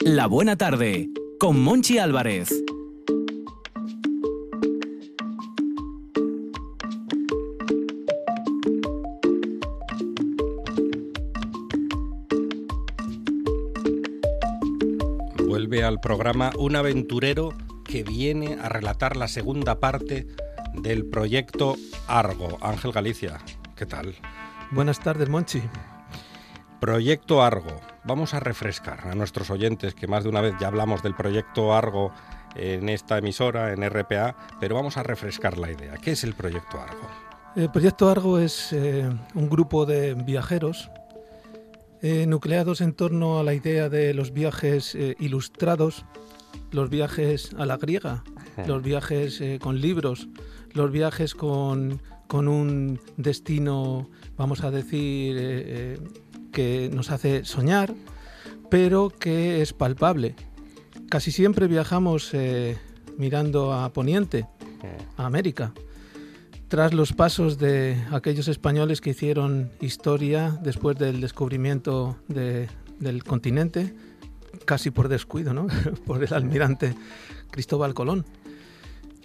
La Buena Tarde, con Monchi Álvarez. Vuelve al programa un aventurero que viene a relatar la segunda parte del proyecto Argo. Ángel Galicia, ¿qué tal? Buenas tardes, Monchi. Proyecto Argo. Vamos a refrescar a nuestros oyentes, que más de una vez ya hablamos del proyecto Argo en esta emisora, en RPA, pero vamos a refrescar la idea. ¿Qué es el proyecto Argo? El proyecto Argo es eh, un grupo de viajeros eh, nucleados en torno a la idea de los viajes eh, ilustrados, los viajes a la griega, los viajes con libros, los viajes con, con, un destino, vamos a decir, que nos hace soñar, pero que es palpable. Casi siempre viajamos eh, mirando a Poniente, a América, tras los pasos de aquellos españoles que hicieron historia después del descubrimiento del continente, casi por descuido, ¿no? por el almirante Cristóbal Colón.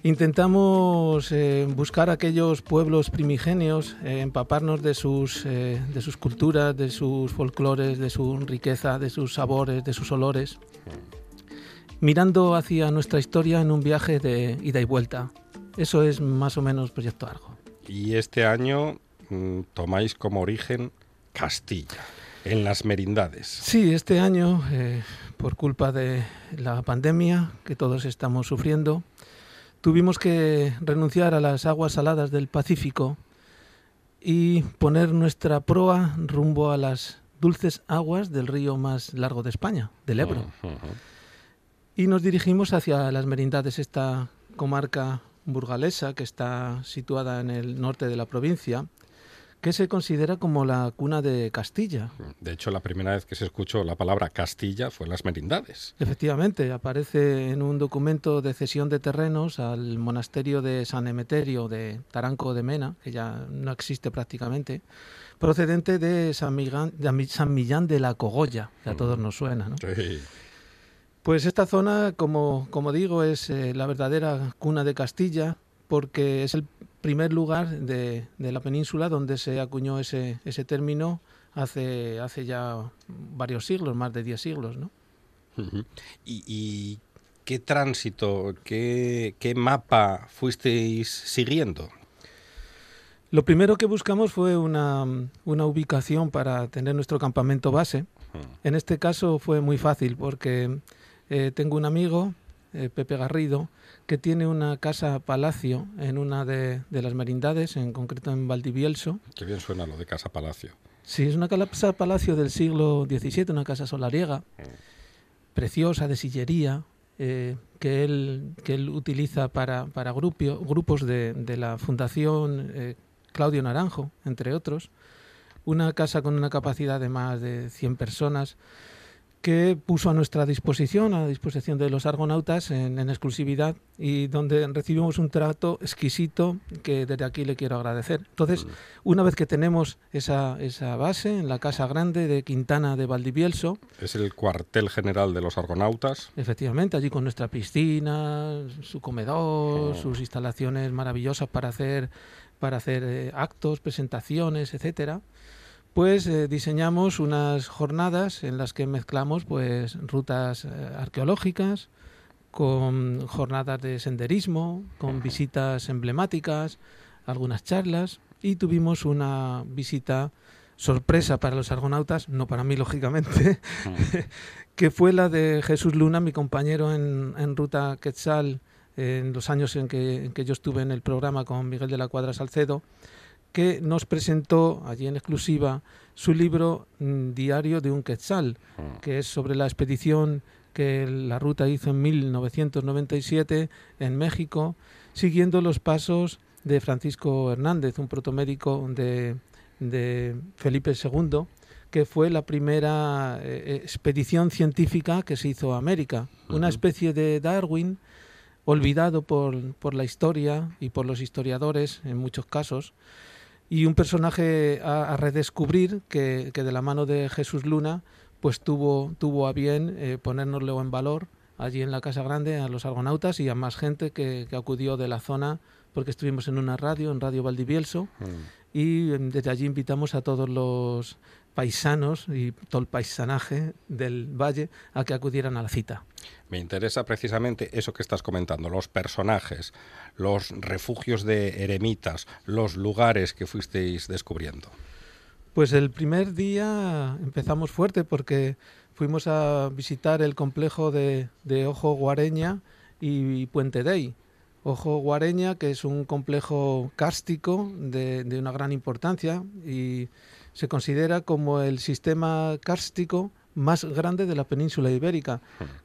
Intentamos eh, buscar aquellos pueblos primigenios, eh, empaparnos de sus, eh, de sus culturas, de sus folclores, de su riqueza, de sus sabores, de sus olores, mirando hacia nuestra historia en un viaje de ida y vuelta. Eso es más o menos Proyecto Argo. Y este año mm, tomáis como origen Castilla, en las merindades. Sí, este año, por culpa de la pandemia que todos estamos sufriendo, tuvimos que renunciar a las aguas saladas del Pacífico y poner nuestra proa rumbo a las dulces aguas del río más largo de España, del Ebro. Y nos dirigimos hacia las merindades, esta comarca burgalesa que está situada en el norte de la provincia que se considera como la cuna de Castilla. De hecho, la primera vez que se escuchó la palabra Castilla fue en las merindades. Efectivamente, aparece en un documento de cesión de terrenos al monasterio de San Emeterio de Taranco de Mena, que ya no existe prácticamente, procedente de San Millán de, la Cogolla, que a todos nos suena. ¿no? Sí. Pues esta zona, como, como digo, es eh, la verdadera cuna de Castilla, porque es el primer lugar de, la península donde se acuñó ese, ese término hace, hace ya varios siglos, más de diez siglos. ¿no? ¿Y, qué tránsito, qué, qué mapa fuisteis siguiendo? Lo primero que buscamos fue una, una, ubicación para tener nuestro campamento base. En este caso fue muy fácil porque eh, tengo un amigo, eh, Pepe Garrido, que tiene una casa palacio en una de, las merindades, en concreto en Valdivielso. Qué bien suena lo de casa palacio. Sí, es una casa palacio del siglo XVII, una casa solariega, mm. preciosa, de sillería, eh, que, él, que él utiliza para, para grupos de, de, la Fundación eh, Claudio Naranjo, entre otros. Una casa con una capacidad de más de 100 personas que puso a nuestra disposición, a disposición de los argonautas en, exclusividad y donde recibimos un trato exquisito que desde aquí le quiero agradecer. Entonces, mm. una vez que tenemos esa, esa base en la Casa Grande de Quintana de Valdivielso... Es el cuartel general de los argonautas. Efectivamente, allí con nuestra piscina, su comedor, mm. sus instalaciones maravillosas para hacer, para hacer eh, actos, presentaciones, etcétera pues eh, diseñamos unas jornadas en las que mezclamos pues rutas eh, arqueológicas con jornadas de senderismo, con visitas emblemáticas, algunas charlas y tuvimos una visita sorpresa para los argonautas, no para mí lógicamente, que fue la de Jesús Luna, mi compañero en, en Ruta Quetzal en los años en que, en que yo estuve en el programa con Miguel de la Cuadra Salcedo que nos presentó allí en exclusiva su libro mm, Diario de un Quetzal, ah. que es sobre la expedición que la ruta hizo en 1997 en México, siguiendo los pasos de Francisco Hernández, un protomédico de, de Felipe II, que fue la primera eh, expedición científica que se hizo a América, una especie de Darwin olvidado por, por la historia y por los historiadores en muchos casos, y un personaje a, redescubrir que, de la mano de Jesús Luna pues tuvo, tuvo a bien eh, ponérnoslo en valor allí en la Casa Grande a los argonautas y a más gente que, acudió de la zona porque estuvimos en una radio, en Radio Valdivielso, mm. y desde allí invitamos a todos los paisanos y todo el paisanaje del valle a que acudieran a la cita. Me interesa precisamente eso que estás comentando, los personajes, los refugios de eremitas, los lugares que fuisteis descubriendo. Pues el primer día empezamos fuerte porque fuimos a visitar el complejo de, Ojo Guareña y Puente Dey. Ojo Guareña, que es un complejo cárstico de, de una gran importancia y se considera como el sistema kárstico más grande de la península ibérica,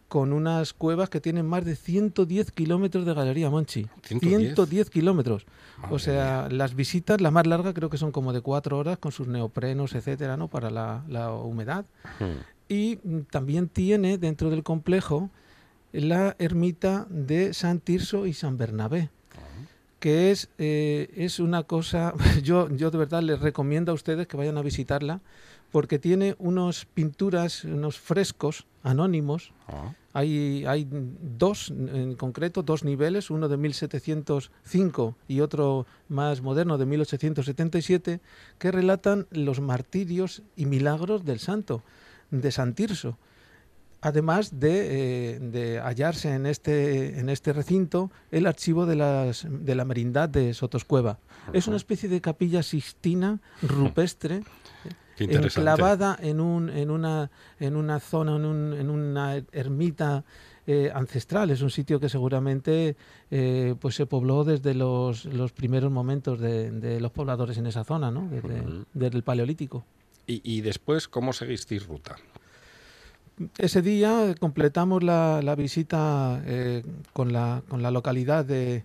con unas cuevas que tienen más de 110 kilómetros de galería, Monchi. 110, kilómetros. o sea, las visitas, la más larga creo que son como de cuatro horas, con sus neoprenos, etcétera, ¿no? Para la, humedad. Y también tiene dentro del complejo la ermita de San Tirso y San Bernabé que es, eh, es una cosa, yo, yo de verdad les recomiendo a ustedes que vayan a visitarla, porque tiene unas pinturas, unos frescos anónimos. Ah. Hay, hay dos, en concreto, dos niveles, uno de 1705 y otro más moderno de 1877, que relatan los martirios y milagros del santo, de San Tirso además eh, de, hallarse en este, en este recinto el archivo de, las, de la merindad de Sotoscueva. Es una especie de capilla sistina rupestre. enclavada en, un, en, una, en una zona, en, un, en una ermita eh, ancestral. Es un sitio que seguramente eh, pues se pobló desde los, los primeros momentos de, los pobladores en esa zona, ¿no? desde, el Paleolítico. ¿Y, ¿Y, después cómo seguisteis ruta? ese día completamos la, visita eh, con, la, con la localidad de,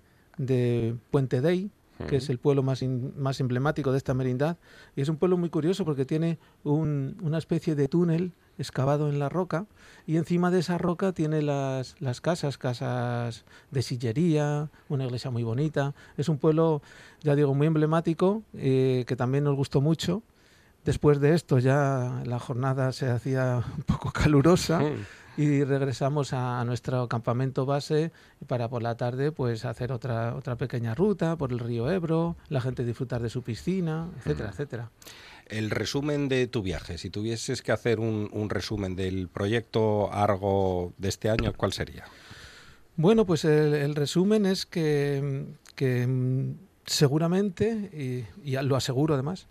Puente Dey, que es el pueblo más, más emblemático de esta merindad. Y es un pueblo muy curioso porque tiene una especie de túnel excavado en la roca y encima de esa roca tiene las, las casas, casas de sillería, una iglesia muy bonita. Es un pueblo, ya digo, muy emblemático, eh, que también nos gustó mucho Después de esto ya la jornada se hacía un poco calurosa y regresamos a nuestro campamento base para por la tarde pues hacer otra otra pequeña ruta por el río Ebro, la gente disfrutar de su piscina, etcétera, etcétera. El resumen de tu viaje, si tuvieses que hacer un, resumen del proyecto Argo de este año, ¿cuál sería? Bueno, pues el, resumen es que, mm, seguramente, y lo aseguro además,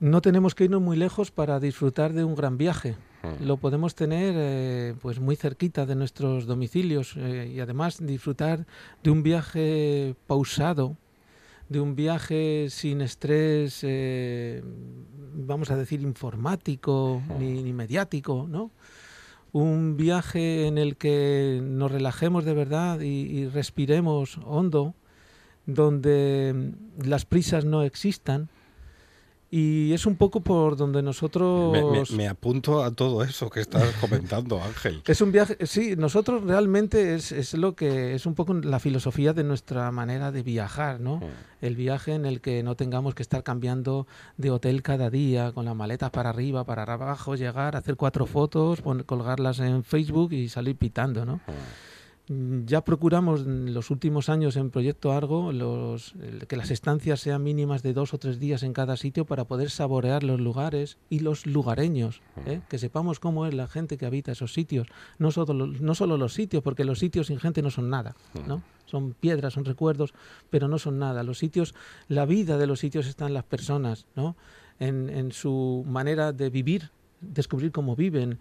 no tenemos que irnos muy lejos para disfrutar de un gran viaje. Lo podemos tener eh, pues muy cerquita de nuestros domicilios eh, y además disfrutar de un viaje pausado, de un viaje sin estrés, eh, vamos a decir, informático ni, mediático, ¿no? Un viaje en el que nos relajemos de verdad y respiremos hondo, donde las prisas no existan, y es un poco por donde nosotros... Me, apunto a todo eso que estás comentando, Ángel. Es un viaje, sí, nosotros realmente es, es, lo que es un poco la filosofía de nuestra manera de viajar, ¿no? Mm. El viaje en el que no tengamos que estar cambiando de hotel cada día, con las maletas para arriba, para abajo, llegar, hacer cuatro fotos, colgarlas en Facebook y salir pitando, ¿no? Mm. Mm, ya procuramos en los últimos años en Proyecto Argo los, que las estancias sean mínimas de dos o tres días en cada sitio para poder saborear los lugares y los lugareños, ¿eh? que sepamos cómo es la gente que habita esos sitios, no solo, no solo los sitios, porque los sitios sin gente no son nada, ¿no? son piedras, son recuerdos, pero no son nada. Los sitios, la vida de los sitios está en las personas, ¿no? en, en su manera de vivir, descubrir cómo viven,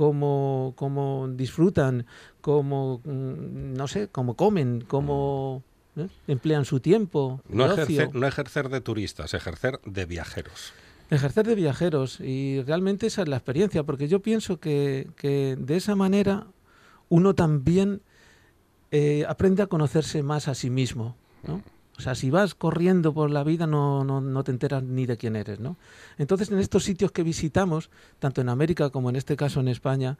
cómo, cómo disfrutan, cómo, mm, no sé, cómo comen, cómo ¿eh? emplean su tiempo. No ejercer, no ejercer de turistas, ejercer de viajeros. Ejercer de viajeros y realmente esa es la experiencia, porque yo pienso que, que de esa manera uno también eh, aprende a conocerse más a sí mismo. ¿no? O O sea, si vas corriendo por la vida no, no, no, te enteras ni de quién eres, ¿no? Entonces, en estos sitios que visitamos, tanto en América como en este caso en España,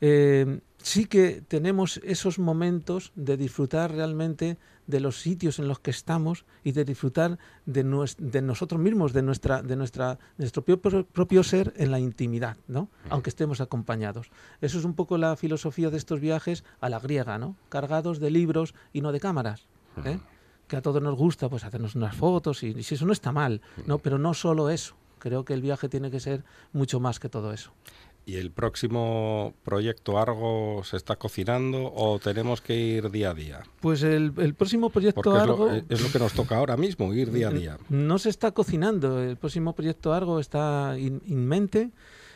eh, sí que tenemos esos momentos de disfrutar realmente de los sitios en los que estamos y de disfrutar de, de nosotros mismos, de nuestra, de nuestra, nuestro propio, propio, ser en la intimidad, ¿no? Aunque estemos acompañados. Eso es un poco la filosofía de estos viajes a la griega, ¿no? Cargados de libros y no de cámaras. ¿eh? Que a todos nos gusta pues hacernos unas fotos y, y si eso no está mal, ¿no? Pero no solo eso. Creo que el viaje tiene que ser mucho más que todo eso. ¿Y el próximo proyecto Argo se está cocinando o tenemos que ir día a día? Pues el, el próximo proyecto Porque Argo... Es lo, es lo, que nos toca ahora mismo, ir día a día. No se está cocinando, el próximo proyecto Argo está in mente.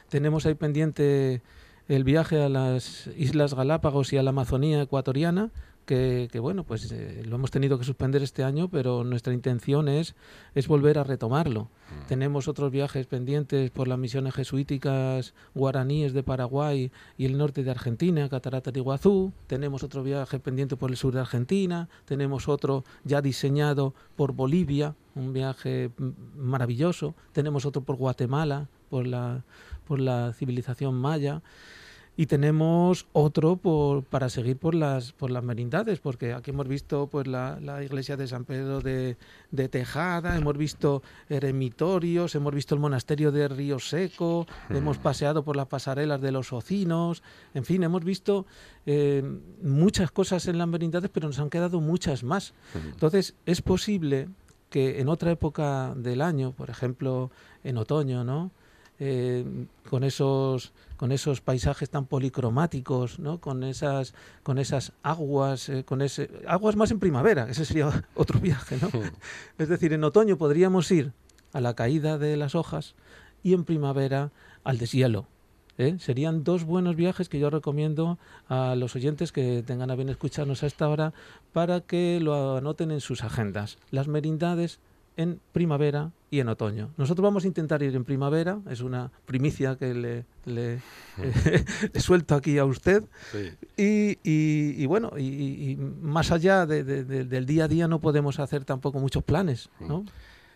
Tenemos ahí pendiente el viaje a las Islas Galápagos y a la Amazonía ecuatoriana, que, que, bueno, pues eh, lo hemos tenido que suspender este año, pero nuestra intención es, es volver a retomarlo. Mm. Tenemos otros viajes pendientes por las misiones jesuíticas guaraníes de Paraguay y el norte de Argentina, Catarata de Iguazú. Tenemos otro viaje pendiente por el sur de Argentina. Tenemos otro ya diseñado por Bolivia, un viaje maravilloso. Tenemos otro por Guatemala, por la, por la civilización maya y tenemos otro por, para seguir por las por las merindades porque aquí hemos visto pues la, la iglesia de San Pedro de, de, Tejada hemos visto eremitorios hemos visto el monasterio de Río Seco mm. hemos paseado por las pasarelas de los ocinos en fin hemos visto eh, muchas cosas en las merindades pero nos han quedado muchas más mm. entonces es posible que en otra época del año por ejemplo en otoño no eh, con esos con esos paisajes tan policromáticos, ¿no? con esas con esas aguas, eh, con ese aguas más en primavera, ese sería otro viaje, ¿no? es decir, en otoño podríamos ir a la caída de las hojas y en primavera al deshielo. ¿eh? Serían dos buenos viajes que yo recomiendo a los oyentes que tengan a bien escucharnos a esta hora para que lo anoten en sus agendas. Las merindades en primavera y en otoño. Nosotros vamos a intentar ir en primavera, es una primicia que le, le, eh, le suelto aquí a usted. Sí. Y, y, y, bueno, y, y más allá de, de, de, del día a día no podemos hacer tampoco muchos planes. ¿no?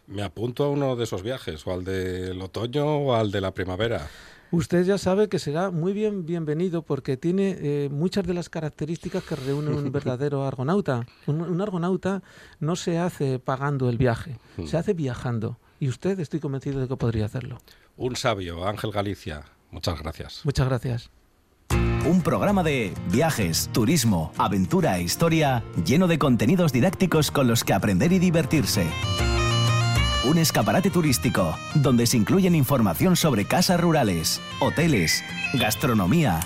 Me apunto a uno de esos viajes, o al del otoño o al de la primavera. Usted ya sabe que será muy bien bienvenido porque tiene eh, muchas de las características que reúne un verdadero argonauta. Un, un, argonauta no se hace pagando el viaje, se hace viajando. Y usted estoy convencido de que podría hacerlo. Un sabio, Ángel Galicia. Muchas gracias. Muchas gracias. Un programa de viajes, turismo, aventura e historia lleno de contenidos didácticos con los que aprender y divertirse un escaparate turístico donde se incluyen información sobre casas rurales, hoteles, gastronomía,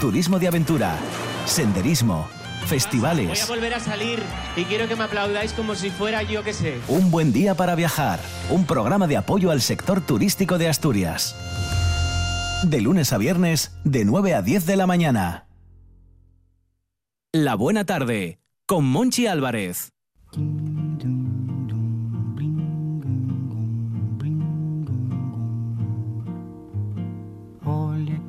turismo de aventura, senderismo, festivales. Voy a volver a salir y quiero que me aplaudáis como si fuera yo que sé. Un buen día para viajar, un programa de apoyo al sector turístico de Asturias. De lunes a viernes, de 9 a 10 de la mañana. La buena tarde, con Monchi Álvarez.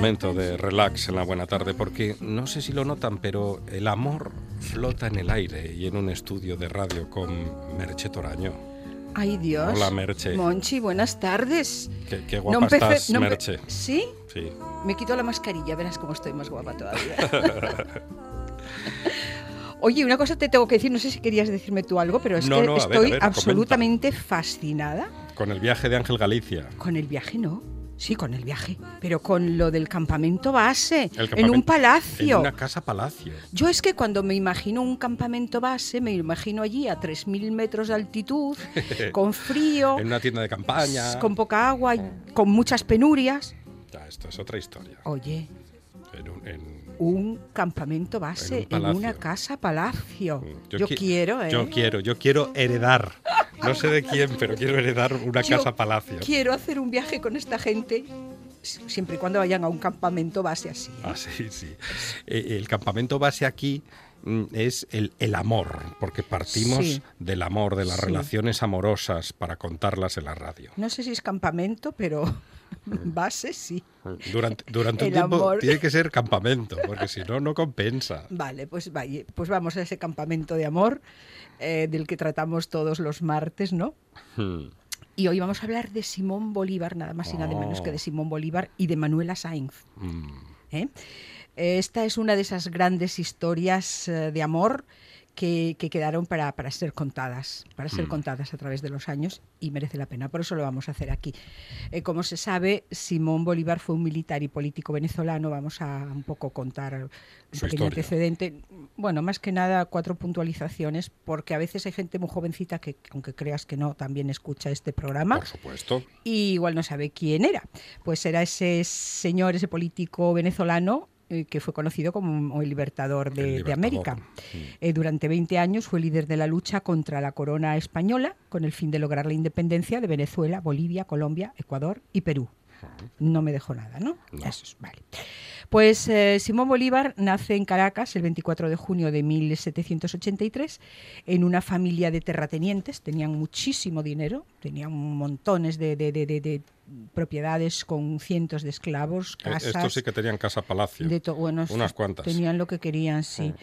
Momento de relax en la buena tarde, porque no sé si lo notan, pero el amor flota en el aire y en un estudio de radio con Merche Toraño. Ay, Dios. Hola, Merche. Monchi, buenas tardes. Qué, qué No guapa empecé- estás, no Merche. ¿Sí? Sí. Me quito la mascarilla, verás cómo estoy más guapa todavía. Oye, una cosa te tengo que decir, no sé si querías decirme tú algo, pero es No, que no, ver, estoy ver, comenta. absolutamente fascinada Con el viaje de Ángel Galicia. con el viaje, ¿no? Sí, con el viaje, pero con lo del campamento base, en un palacio. En una casa palacio. Yo es que cuando me imagino un campamento base, me imagino allí a 3.000 metros de altitud, con frío, En una tienda de campaña. con poca agua, con muchas penurias. Ya, esto es otra historia. Oye, En un- en- un campamento En base un en, una casa palacio. Yo Yo, qui- quiero, ¿eh? Yo quiero, yo quiero heredar. No sé de quién, pero quiero heredar una Yo casa palacio. Quiero hacer un viaje con esta gente, si- siempre y cuando vayan a un campamento base así. ¿eh? Ah, sí, sí. Eh, el campamento base aquí mm, es el, el amor, porque partimos Sí. del amor, de las Sí. relaciones amorosas para contarlas en la radio. No sé si es campamento, pero base sí. Durante, durante un tiempo amor. tiene que ser campamento, porque si no, no compensa. Vale, pues, vaya, pues vamos a ese campamento de amor eh, del que tratamos todos los martes, ¿no? Hmm. Y hoy vamos a hablar de Simón Bolívar, nada más y nada menos Oh. que de Simón Bolívar y de Manuela Sainz. Mm. ¿eh? Esta es una de esas grandes historias eh, de amor que, que quedaron para, para ser contadas, para ser Mm. contadas a través de los años y merece la pena. Por eso lo vamos a hacer aquí. Eh, como se sabe, Simón Bolívar fue un militar y político venezolano. Vamos a un poco contar un Su pequeño historia. antecedente. Bueno, más que nada cuatro puntualizaciones, porque a veces hay gente muy jovencita que, aunque creas que no, también escucha este programa Por supuesto. y igual no sabe quién era. Pues era ese señor, ese político venezolano eh, que fue conocido como el libertador de, El de libertador. América. Eh, durante 20 años fue líder de la lucha contra la corona española con el fin de lograr la independencia de Venezuela, Bolivia, Colombia, Ecuador y Perú. No me dejó nada, ¿no? No. Eso es, vale. Pues eh, Simón Bolívar nace en Caracas el 24 de junio de 1783 en una familia de terratenientes. Tenían muchísimo dinero, tenían montones de, de- de- de- de propiedades con cientos de esclavos, Eh, casas. Estos sí que tenían casa palacio. de to- bueno, Unas cuantas. Tenían lo que querían, sí. Mm.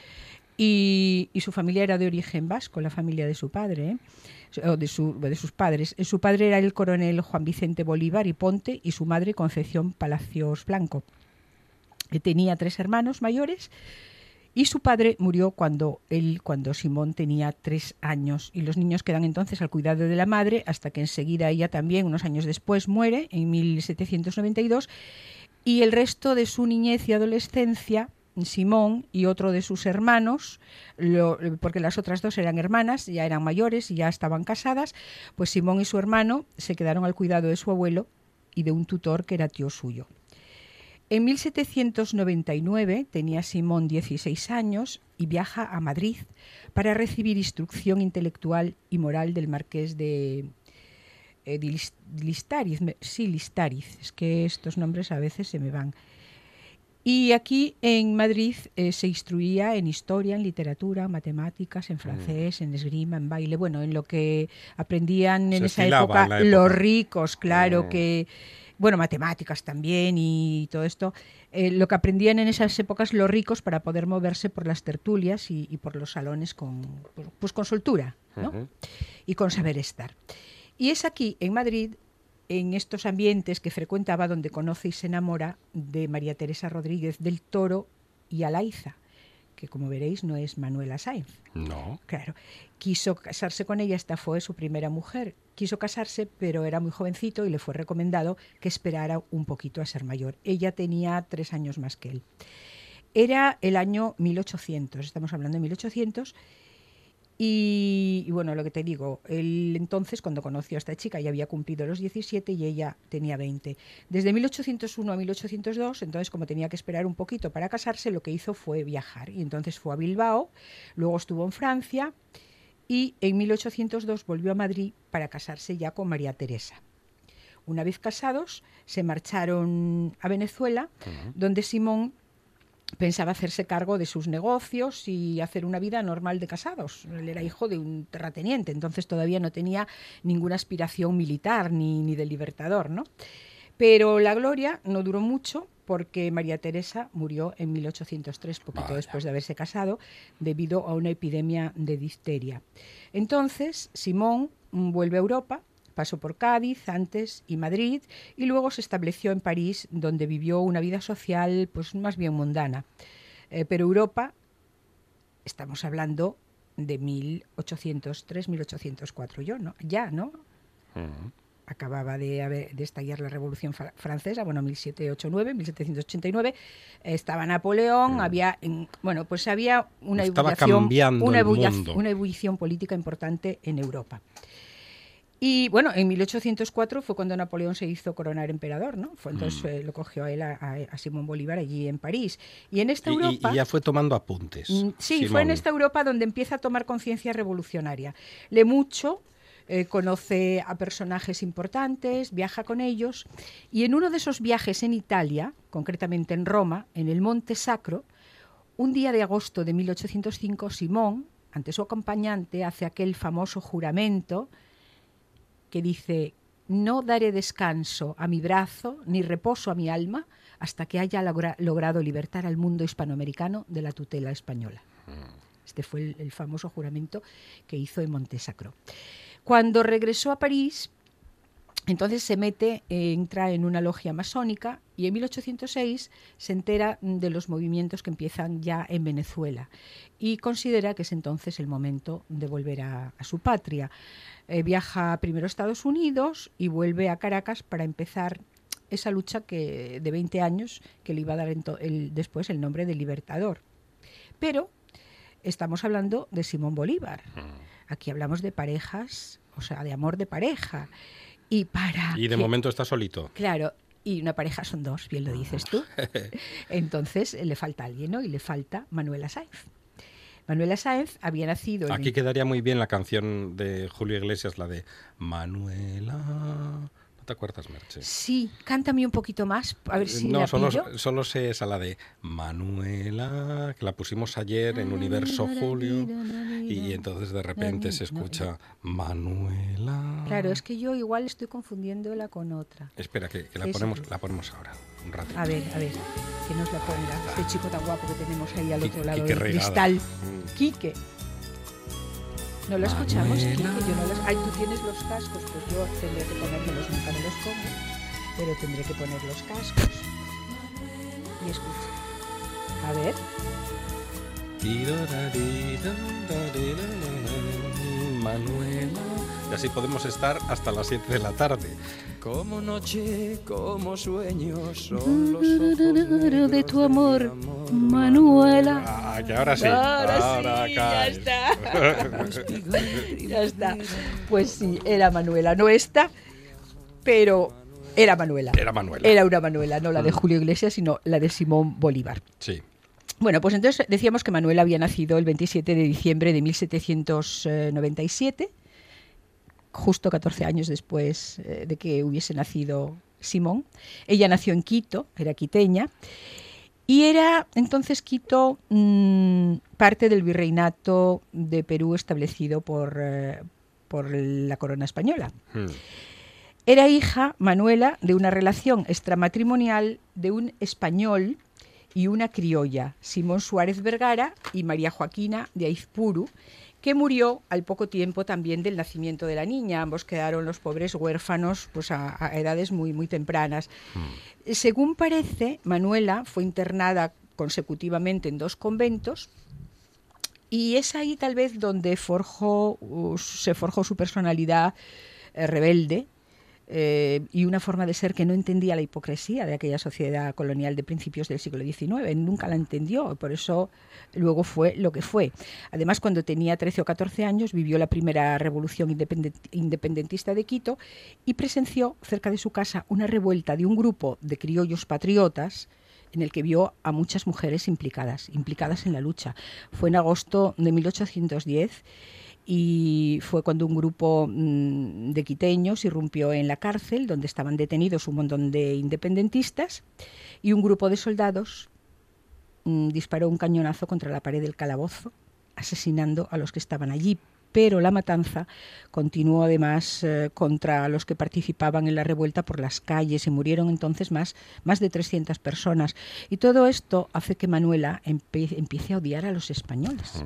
Y, y su familia era de origen vasco, la familia de su padre, ¿eh? o de, su- de sus padres. Eh, Su padre era el coronel Juan Vicente Bolívar y Ponte y su madre Concepción Palacios Blanco. Eh, Tenía tres hermanos mayores y su padre murió cuando él, cuando Simón tenía tres años y los niños quedan entonces al cuidado de la madre hasta que enseguida ella también, unos años después, muere en 1792 y el resto de su niñez y adolescencia Simón y otro de sus hermanos, porque las otras dos eran hermanas, ya eran mayores y ya estaban casadas, pues Simón y su hermano se quedaron al cuidado de su abuelo y de un tutor que era tío suyo. En 1799 tenía Simón 16 años y viaja a Madrid para recibir instrucción intelectual y moral del marqués de, eh, de Listariz. Sí, Listariz, es que estos nombres a veces se me van. Y aquí en Madrid eh, se instruía en historia, en literatura, en matemáticas, en francés, en esgrima, en baile, bueno, en lo que aprendían en Se esa en época. los ricos, claro, Mm. que, bueno, matemáticas también y todo esto, eh, lo que aprendían en esas épocas los ricos para poder moverse por las tertulias y, y por los salones con, pues, con soltura, ¿no? Y con saber estar. Y es aquí, en Madrid, en estos ambientes que frecuentaba, donde conoce y se enamora de María Teresa Rodríguez del Toro y Alaiza, que como veréis no es Manuela Sainz. No. Claro, quiso casarse con ella, esta fue su primera mujer. Quiso casarse, pero era muy jovencito y le fue recomendado que esperara un poquito a ser mayor. Ella tenía tres años más que él. Era el año 1800, estamos hablando de 1800. Y, y bueno, lo que te digo, él entonces cuando conoció a esta chica ya había cumplido los 17 y ella tenía 20. Desde 1801 a 1802, entonces como tenía que esperar un poquito para casarse, lo que hizo fue viajar. Y entonces fue a Bilbao, luego estuvo en Francia y en 1802 volvió a Madrid para casarse ya con María Teresa. Una vez casados, se marcharon a Venezuela, donde Simón pensaba hacerse cargo de sus negocios y hacer una vida normal de casados. Él era hijo de un terrateniente, entonces todavía no tenía ninguna aspiración militar ni, ni de libertador, ¿no? Pero la gloria no duró mucho porque María Teresa murió en 1803, poquito Vaya. después de haberse casado, debido a una epidemia de difteria. Entonces, Simón vuelve a Europa, pasó por Cádiz antes y Madrid, y luego se estableció en París, donde vivió una vida social pues más bien mundana. Eh, pero Europa, estamos hablando de 1803-1804, yo, ¿no? Ya, ¿no? Mm. acababa de, haber- de estallar la Revolución Fra- Francesa, bueno, 1789, 1789, eh, estaba Napoleón, había, en- bueno, pues había una Mm. Ebullición, una, una ebullición política importante en Europa. Y bueno, en 1804 fue cuando Napoleón se hizo coronar emperador, ¿no? Fue entonces Mm. eh, lo cogió a él, a, a- a Simón Bolívar allí en París. Y en esta Y- Europa... y ya fue tomando apuntes. Mm, Sí, fue en esta Europa donde empieza a tomar conciencia revolucionaria. Lee mucho, eh, conoce a personajes importantes, viaja con ellos y en uno de esos viajes en Italia, concretamente en Roma, en el Monte Sacro, un día de agosto de 1805, Simón, ante su acompañante, hace aquel famoso juramento que dice, no daré descanso a mi brazo ni reposo a mi alma hasta que haya logra- logrado libertar al mundo hispanoamericano de la tutela española. Este fue el, el famoso juramento que hizo en Montesacro. Cuando regresó a París, entonces se mete, eh, entra en una logia masónica y en 1806 se entera mm, de los movimientos que empiezan ya en Venezuela y considera que es entonces el momento de volver a, a su patria. Eh, viaja primero a Estados Unidos y vuelve a Caracas para empezar esa lucha que, de 20 años que le iba a dar el- después el nombre de Libertador. Pero estamos hablando de Simón Bolívar. Aquí hablamos de parejas, o sea, de amor de pareja. Y para Y de que- momento está solito. Claro, y una pareja son dos, bien lo dices tú. Entonces le falta alguien, ¿no? Y le falta Manuela Sáenz. Manuela Sáenz había nacido en Aquí quedaría muy bien la canción de Julio Iglesias, la de Manuela. ¿No te acuerdas, Merche? Sí, cántame un poquito más, a ver si no, la solo, pillo. solo sé esa, la de Manuela, que la pusimos ayer en Universo Julio, y entonces de repente se escucha Manuela. Claro, es que yo igual estoy confundiéndola con otra. Espera, que, que la, ponemos, la ponemos ahora, un ratito. A ver, a ver, que nos la ponga este chico tan guapo que tenemos ahí al otro lado del cristal. Quique. ¿No lo escuchamos. Yo no. Ay, tú tienes los cascos, pues yo tendré que ponérmelos, nunca me los pongo, pero tendré que poner los cascos. Y escucha. A ver. Manuela. Y así podemos estar hasta las 7 de la tarde. Como noche, como sueños, son los ojos De tu amor, Manuela. Ah, que ahora sí. Ahora sí, ya está. Ya está. Pues sí, era Manuela. No esta, pero era Manuela. Era Manuela. Era una Manuela, no la de Julio Iglesias, sino la de Simón Bolívar. Sí. Bueno, pues entonces decíamos que Manuel había nacido el 27 de diciembre de 1797, justo 14 años después eh, de que hubiese nacido Simón. Ella nació en Quito, era quiteña, y era entonces Quito mm, parte del virreinato de Perú establecido por, eh, por la corona española. Mm. Era hija, Manuela, de una relación extramatrimonial de un español y una criolla, Simón Suárez Vergara y María Joaquina de Aizpuru, que murió al poco tiempo también del nacimiento de la niña. Ambos quedaron los pobres huérfanos pues, a, a edades muy, muy tempranas. Según parece, Manuela fue internada consecutivamente en dos conventos y es ahí tal vez donde forjó, uh, se forjó su personalidad eh, rebelde eh, y una forma de ser que no entendía la hipocresía de aquella sociedad colonial de principios del siglo XIX. Nunca la entendió, por eso luego fue lo que fue. Además, cuando tenía 13 o 14 años, vivió la primera revolución independent- independentista de Quito y presenció cerca de su casa una revuelta de un grupo de criollos patriotas en el que vio a muchas mujeres implicadas, implicadas en la lucha. Fue en agosto de 1810 y fue cuando un grupo mm, de quiteños irrumpió en la cárcel donde estaban detenidos un montón de independentistas y un grupo de soldados mm, disparó un cañonazo contra la pared del calabozo, asesinando a los que estaban allí. Pero la matanza continuó además eh, contra los que participaban en la revuelta por las calles y murieron entonces más, más de 300 personas. Y todo esto hace que Manuela empiece a odiar a los españoles.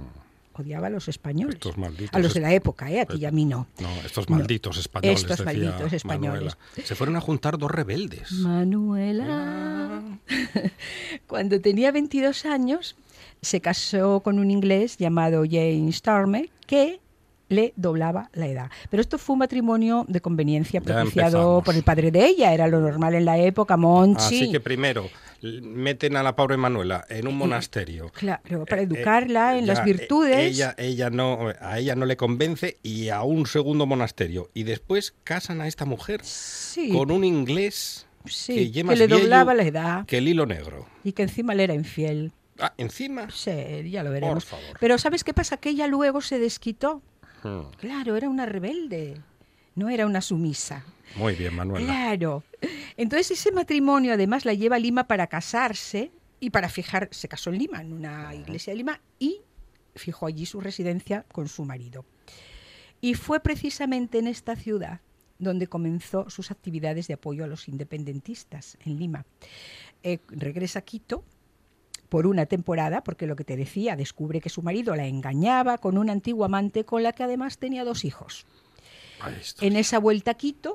Odiaba a los españoles. Estos malditos a los de la época, ¿eh? a ti y a mí no. No, estos No. malditos españoles. Estos decía malditos españoles. Manuela. Se fueron a juntar dos rebeldes. Manuela. Cuando tenía 22 años, se casó con un inglés llamado James Turner, que le doblaba la edad. Pero esto fue un matrimonio de conveniencia propiciado por el padre de ella, era lo normal en la época, Monchi. Así que primero meten a la pobre Manuela en un monasterio. Claro, para Eh, educarla eh, en ya, las eh, virtudes. Ella, ella no, a ella no le convence y a un segundo monasterio. Y después casan a esta mujer sí, con un inglés sí, que, que, le doblaba la edad que el hilo negro. y que encima le era infiel. Ah, encima. Sí, ya lo veremos. Por favor. Pero ¿sabes qué pasa? Que ella luego se desquitó. Hmm. Claro, era una rebelde, no era una sumisa. Muy bien, Manuela. Claro. Entonces ese matrimonio además la lleva a Lima para casarse y para fijar, se casó en Lima, en una iglesia de Lima, y fijó allí su residencia con su marido. Y fue precisamente en esta ciudad donde comenzó sus actividades de apoyo a los independentistas, en Lima. Eh, regresa a Quito por una temporada, porque lo que te decía, descubre que su marido la engañaba con un antiguo amante con la que además tenía dos hijos. En esa vuelta a Quito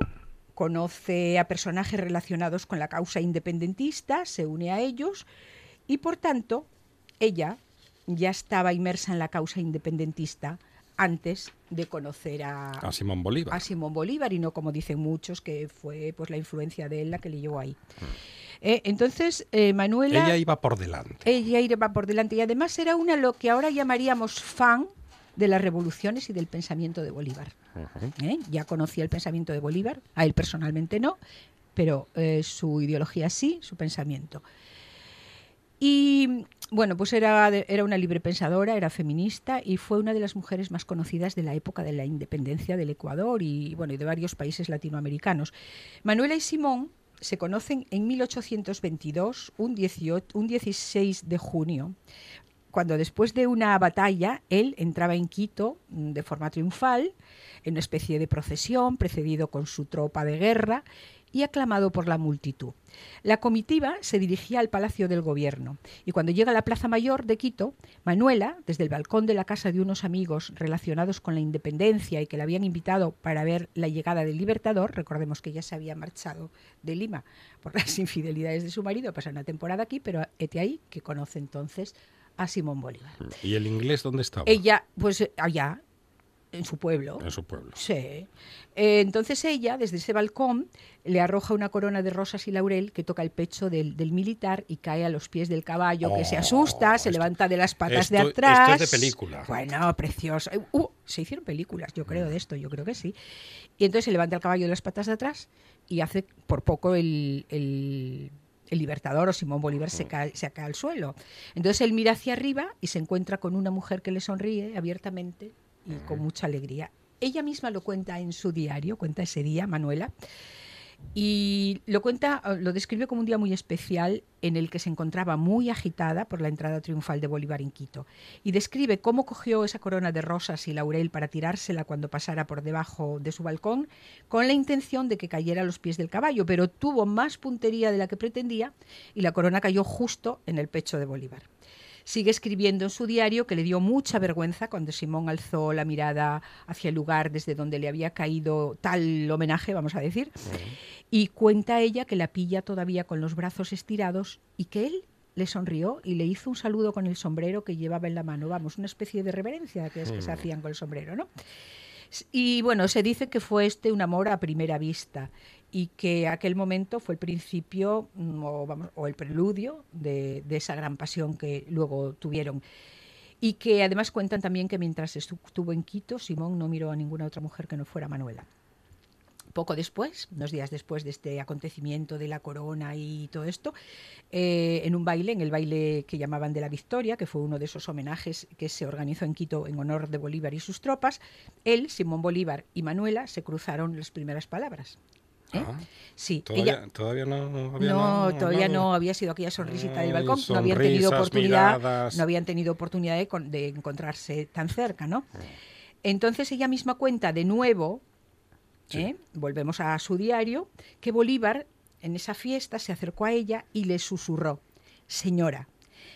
conoce a personajes relacionados con la causa independentista, se une a ellos y por tanto ella ya estaba inmersa en la causa independentista antes de conocer a, A Simón Bolívar. a Simón Bolívar y no como dicen muchos que fue pues la influencia de él la que le llevó ahí. Eh, entonces eh, Manuela Ella iba por delante. ella iba por delante y además era una lo que ahora llamaríamos fan de las revoluciones y del pensamiento de Bolívar. ¿eh? Ya conocía el pensamiento de Bolívar, a él personalmente no, pero eh, su ideología sí, su pensamiento. Y bueno, pues era, era una libre pensadora, era feminista y fue una de las mujeres más conocidas de la época de la independencia del Ecuador y, bueno, de varios países latinoamericanos. Manuela y Simón se conocen en 1822, un, 18 un 16 de junio, cuando después de una batalla él entraba en Quito mm, de forma triunfal, en una especie de procesión, precedido con su tropa de guerra y aclamado por la multitud. La comitiva se dirigía al Palacio del Gobierno y cuando llega a la Plaza Mayor de Quito, Manuela, desde el balcón de la casa de unos amigos relacionados con la independencia y que la habían invitado para ver la llegada del Libertador, recordemos que ya se había marchado de Lima por las infidelidades de su marido, pasa una temporada aquí, pero hete ahí que conoce entonces a Simón Bolívar. ¿Y el inglés dónde estaba? Ella, pues eh, allá, en su pueblo. En su pueblo. Sí. Eh, entonces ella, desde ese balcón, le arroja una corona de rosas y laurel que toca el pecho del, del militar y cae a los pies del caballo, que se Oh, asusta, se esto- levanta de las patas de esto- esto es atrás. de película. Bueno, precioso. Eh, uh, se hicieron películas, yo creo, de esto, yo creo que sí. Y entonces se levanta el caballo de las patas de atrás y hace por poco el, el- el libertador o Simón Bolívar se cae, se cae al suelo. Entonces él mira hacia arriba y se encuentra con una mujer que le sonríe abiertamente y con mucha alegría. Ella misma lo cuenta en su diario, cuenta ese día, Manuela, y lo cuenta, eh, lo describe como un día muy especial en el que se encontraba muy agitada por la entrada triunfal de Bolívar en Quito. Y describe cómo cogió esa corona de rosas y laurel para tirársela cuando pasara por debajo de su balcón, con la intención de que cayera a los pies del caballo, pero tuvo más puntería de la que pretendía y la corona cayó justo en el pecho de Bolívar. Sigue escribiendo en su diario que le dio mucha vergüenza cuando Simón alzó la mirada hacia el lugar desde donde le había caído tal homenaje, vamos a decir, y cuenta ella que la pilla todavía con los brazos estirados y que él le sonrió y le hizo un saludo con el sombrero que llevaba en la mano, vamos, una especie de reverencia que es que se hacían con el sombrero, ¿no? Y bueno, se dice que fue este un amor a primera vista y que aquel momento fue el principio mm, o, el preludio de, de esa gran pasión que luego tuvieron. Y que además cuentan también que mientras estuvo en Quito, Simón no miró a ninguna otra mujer que no fuera Manuela. Poco después, unos días después de este acontecimiento de la corona y todo esto, eh, en un baile, en el baile que llamaban de la Victoria, que fue uno de esos homenajes que se organizó en Quito en honor de Bolívar y sus tropas, él, Simón Bolívar y Manuela se cruzaron las primeras palabras. ¿Eh? Ah, sí, Todavía, ella... todavía no había No, todavía había sido aquella sonrisita del Ay, balcón, no habían tenido oportunidad, miradas. no habían tenido oportunidad de, de encontrarse tan cerca, ¿no? Mm. Entonces ella misma cuenta de nuevo, Sí. ¿eh? volvemos a su diario, que Bolívar en esa fiesta se acercó a ella y le susurró, Señora,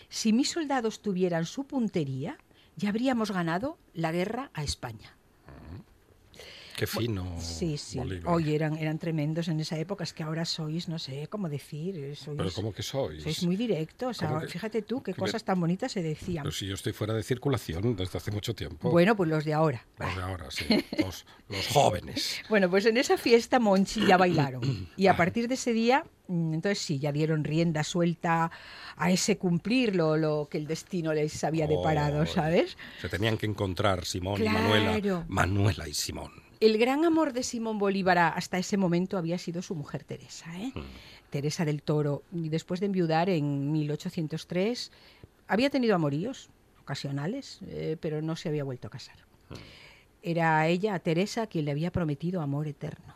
si mis soldados tuvieran su puntería, ya habríamos ganado la guerra a España. Qué fino. Sí, sí. Bolívar. Oye, eran, eran tremendos en esa época. Es que ahora sois, no sé cómo decir. eh, Sois, Pero ¿cómo que sois? sois muy directos. ¿Cómo ahora, que- fíjate tú qué que- cosas tan bonitas se decían. Pero si yo estoy fuera de circulación desde hace mucho tiempo. Bueno, pues los de ahora. Los de ahora, sí. Los, los jóvenes. Bueno, pues en esa fiesta Monchi ya bailaron. Y a partir de ese día, mm, entonces sí, ya dieron rienda suelta a ese cumplir lo, lo que el destino les había deparado, Oh, ¿sabes? Se tenían que encontrar Simón y. Manuela. Manuela y Simón. El gran amor de Simón Bolívar hasta ese momento había sido su mujer Teresa, ¿eh? Teresa del Toro. Y después de enviudar en 1803, había tenido amoríos ocasionales, eh, pero no se había vuelto a casar. Era a ella, Teresa, quien le había prometido amor eterno.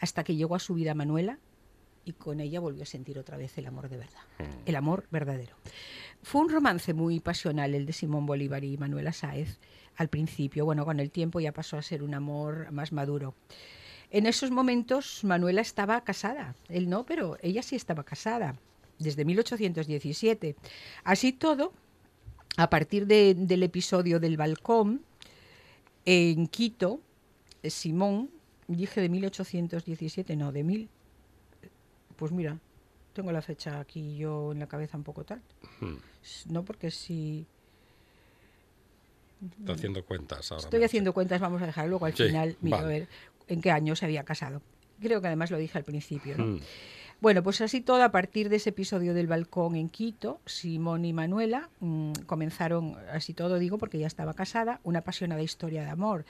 Hasta que llegó a su vida Manuela y con ella volvió a sentir otra vez el amor de verdad, el amor verdadero. Fue un romance muy pasional el de Simón Bolívar y Manuela Sáez al principio. Bueno, con el tiempo ya pasó a ser un amor más maduro. En esos momentos Manuela estaba casada, él no, pero ella sí estaba casada, desde 1817. Así todo, a partir de- del episodio del balcón, en Quito, Simón, dije de 1817, no, de mil... Pues mira, tengo la fecha aquí yo en la cabeza un poco tal. Hmm. No, porque si... Está haciendo cuentas ahora. Estoy haciendo cuentas, vamos a dejar luego al Sí, final, mira, vale. a ver en qué año se había casado. Creo que además lo dije al principio, ¿no? Hmm. Bueno, pues así todo, a partir de ese episodio del balcón en Quito, Simón y Manuela mm, comenzaron, así todo digo porque ya estaba casada, una apasionada historia de amor.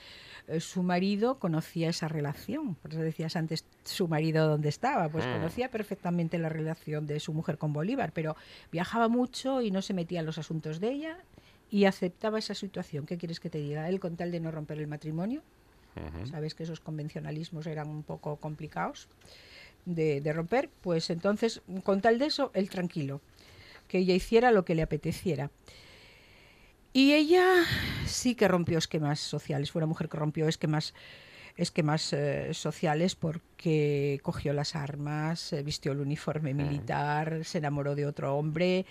Eh, su marido conocía esa relación, por eso decías antes su marido dónde estaba, pues conocía perfectamente la relación de su mujer con Bolívar, pero viajaba mucho y no se metía en los asuntos de ella y aceptaba esa situación. ¿Qué quieres que te diga? Él con tal de no romper el matrimonio, sabes que esos convencionalismos eran un poco complicados de, de romper, pues entonces, con tal de eso, él tranquilo, que ella hiciera lo que le apeteciera. Y ella sí que rompió esquemas sociales, fue una mujer que rompió esquemas, esquemas eh, sociales porque cogió las armas, eh, vistió el uniforme militar, se enamoró de otro hombre,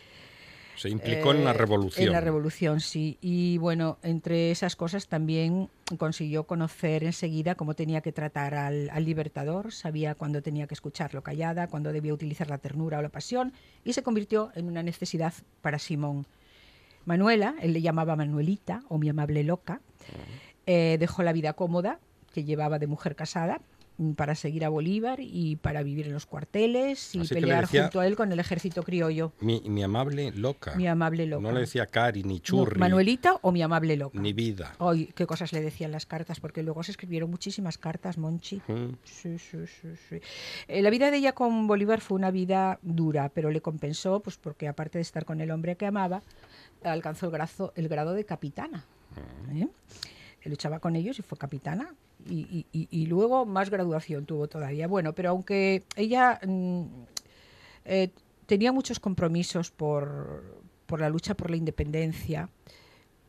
Se implicó en la eh, revolución. En la revolución, sí. Y bueno, entre esas cosas también consiguió conocer enseguida cómo tenía que tratar al, al libertador, sabía cuándo tenía que escucharlo callada, cuándo debía utilizar la ternura o la pasión, y se convirtió en una necesidad para Simón. Manuela, él le llamaba Manuelita o mi amable loca, eh, dejó la vida cómoda que llevaba de mujer casada para seguir a Bolívar y para vivir en los cuarteles y Así pelear decía- junto a él con el ejército criollo. Mi, mi amable loca. Mi amable loca. No le decía Cari, ni No, Churri, Manuelita o mi amable loca. ni vida. Ay, qué cosas le decían las cartas, porque luego se escribieron muchísimas cartas, Monchi. Sí, sí, sí, sí. Eh, la vida de ella con Bolívar fue una vida dura, pero le compensó, pues porque aparte de estar con el hombre que amaba, alcanzó el, grazo- el grado de capitana. ¿eh? Luchaba con ellos y fue capitana. Y, y- y- y luego más graduación tuvo todavía. Bueno, pero aunque ella mm, eh, tenía muchos compromisos por, por la lucha por la independencia,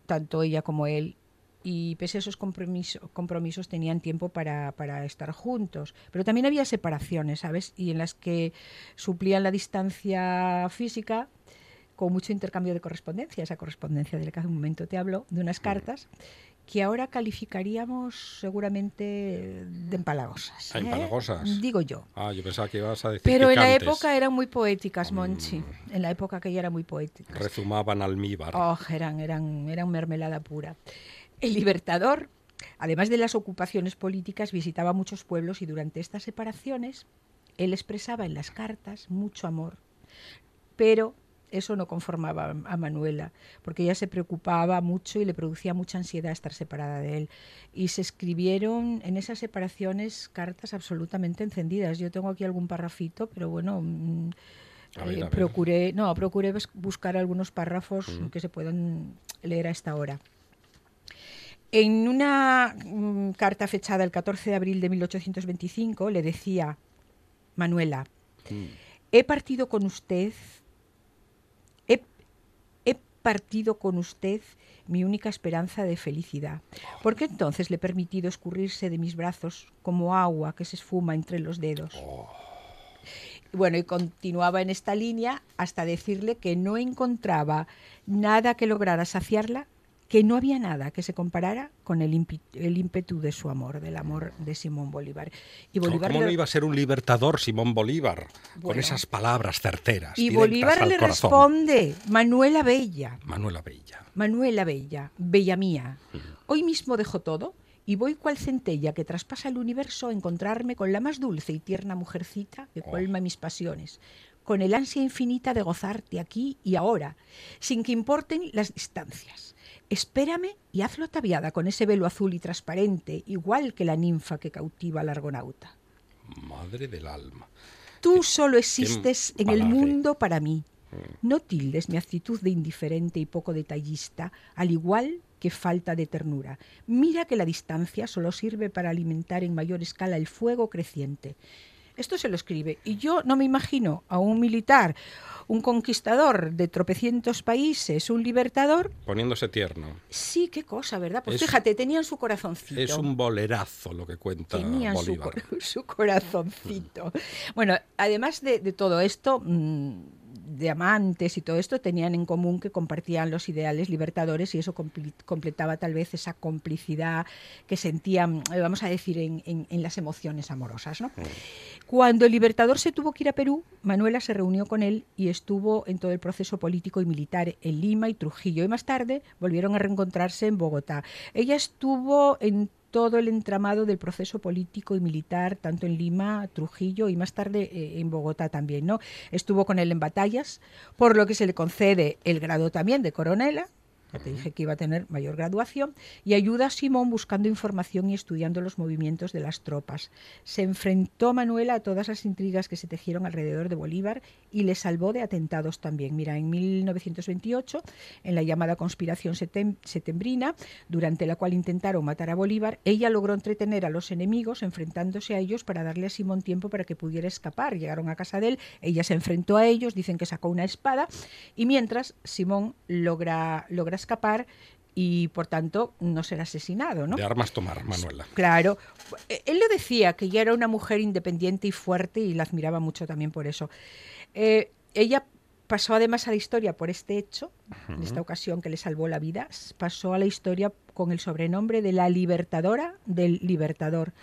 tanto ella como él, y pese a esos compromiso- compromisos tenían tiempo para, para estar juntos. Pero también había separaciones, ¿sabes? Y en las que suplían la distancia física con mucho intercambio de correspondencia, esa correspondencia de la que hace un momento te hablo, de unas cartas que ahora calificaríamos seguramente de empalagosas. Ah, ¿eh? empalagosas. Digo yo. Ah, yo pensaba que ibas a decir Pero en la época eran muy poéticas, Monchi. En la época que ella era muy poéticas. Rezumaban almíbar. Oh, eran, eran, eran mermelada pura. El libertador, además de las ocupaciones políticas, visitaba muchos pueblos y durante estas separaciones él expresaba en las cartas mucho amor. Pero eso no conformaba a Manuela, porque ella se preocupaba mucho y le producía mucha ansiedad estar separada de él. Y se escribieron en esas separaciones cartas absolutamente encendidas. Yo tengo aquí algún parrafito, pero bueno, mm, A ver, eh, a ver. procuré, no, procuré buscar algunos párrafos que se puedan leer a esta hora. En una mm, carta fechada el 14 de abril de 1825 le decía Manuela, he partido con usted, partido con usted mi única esperanza de felicidad. ¿Por qué entonces le he permitido escurrirse de mis brazos como agua que se esfuma entre los dedos? Bueno, y continuaba en esta línea hasta decirle que no encontraba nada que lograra saciarla, que no había nada que se comparara con el, ímpetu de su amor, del amor de Simón Bolívar. Y ¿Cómo, Bolívar cómo no iba a ser un libertador Simón Bolívar? Con esas palabras certeras. y Bolívar le corazón. responde, Manuela Bella, Manuela Bella. Manuela Bella, Bella mía, hoy mismo dejo todo y voy cual centella que traspasa el universo a encontrarme con la más dulce y tierna mujercita que colma mis pasiones, con el ansia infinita de gozarte aquí y ahora, sin que importen las distancias. Espérame y hazlo ataviada con ese velo azul y transparente, igual que la ninfa que cautiva al argonauta. Madre del alma. Tú solo existes en el mundo para mí. No tildes mi actitud de indiferente y poco detallista, al igual que falta de ternura. Mira que la distancia solo sirve para alimentar en mayor escala el fuego creciente. Esto se lo escribe. Y yo no me imagino a un militar, un conquistador de tropecientos países, un libertador. Poniéndose tierno. Sí, qué cosa, ¿verdad? Pues Es- fíjate, tenían su corazoncito. Es un bolerazo lo que cuenta Tenían Bolívar. su corazoncito. Bueno, además de, de todo esto, mm, de amantes y todo esto, tenían en común que compartían los ideales libertadores y eso completaba tal vez esa complicidad que sentían, eh, vamos a decir, en, en- en las emociones amorosas. ¿no? Cuando el libertador se tuvo que ir a Perú, Manuela se reunió con él y estuvo en todo el proceso político y militar en Lima y Trujillo. Y más tarde volvieron a reencontrarse en Bogotá. Ella estuvo en todo el entramado del proceso político y militar, tanto en Lima, Trujillo y más tarde eh, en Bogotá también. ¿no? Estuvo con él en batallas, por lo que se le concede el grado también de coronela. Ya te dije que iba a tener mayor graduación y ayuda a Simón buscando información y estudiando los movimientos de las tropas. Se enfrentó Manuela a todas las intrigas que se tejieron alrededor de Bolívar y le salvó de atentados también. Mira, en 1928, en la llamada conspiración setem- setembrina, durante la cual intentaron matar a Bolívar, ella logró entretener a los enemigos enfrentándose a ellos para darle a Simón tiempo para que pudiera escapar. Llegaron a casa de él, ella se enfrentó a ellos, dicen que sacó una espada y mientras Simón logra, logra escapar y por tanto no ser asesinado, ¿no? De armas tomar, Manuela. Claro. Eh, Él lo decía, que ella era una mujer independiente y fuerte y la admiraba mucho también por eso. Eh, ella pasó además a la historia por este hecho, en esta ocasión que le salvó la vida, pasó a la historia con el sobrenombre de la libertadora del libertador.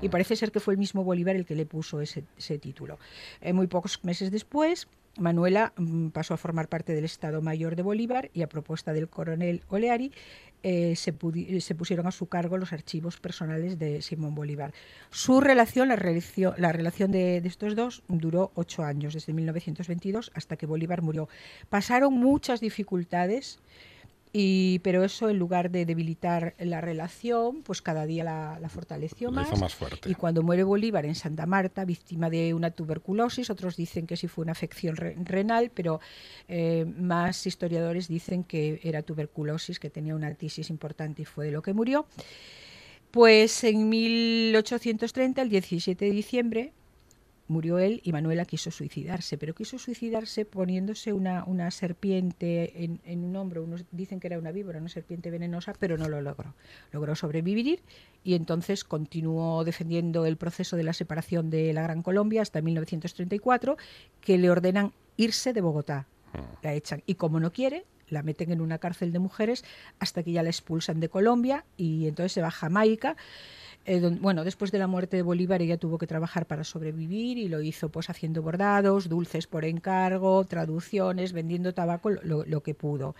Y parece ser que fue el mismo Bolívar el que le puso ese, ese título. Eh, muy pocos meses después, Manuela mm, pasó a formar parte del Estado Mayor de Bolívar y a propuesta del coronel Oleari eh, se, se pusieron a su cargo los archivos personales de Simón Bolívar. Su relación, la relación, la relación de, de estos dos, duró ocho años, desde 1922 hasta que Bolívar murió. Pasaron muchas dificultades. Y, pero eso, en lugar de debilitar la relación, pues cada día la, la fortaleció La más. hizo más fuerte. Y cuando muere Bolívar en Santa Marta, víctima de una tuberculosis, otros dicen que sí fue una afección re- renal, pero eh, más historiadores dicen que era tuberculosis, que tenía una tisis importante y fue de lo que murió. Pues en 1830, el 17 de diciembre, murió él y Manuela quiso suicidarse, pero quiso suicidarse poniéndose una, una serpiente en, en un hombro. Unos dicen que era una víbora, una serpiente venenosa, pero no lo logró. Logró sobrevivir y entonces continuó defendiendo el proceso de la separación de la Gran Colombia hasta 1934, que le ordenan irse de Bogotá. La echan. Y como no quiere, la meten en una cárcel de mujeres hasta que ya la expulsan de Colombia y entonces se va a Jamaica. Eh, bueno, después de la muerte de Bolívar ella tuvo que trabajar para sobrevivir y lo hizo pues haciendo bordados, dulces por encargo, traducciones, vendiendo tabaco, lo- que pudo.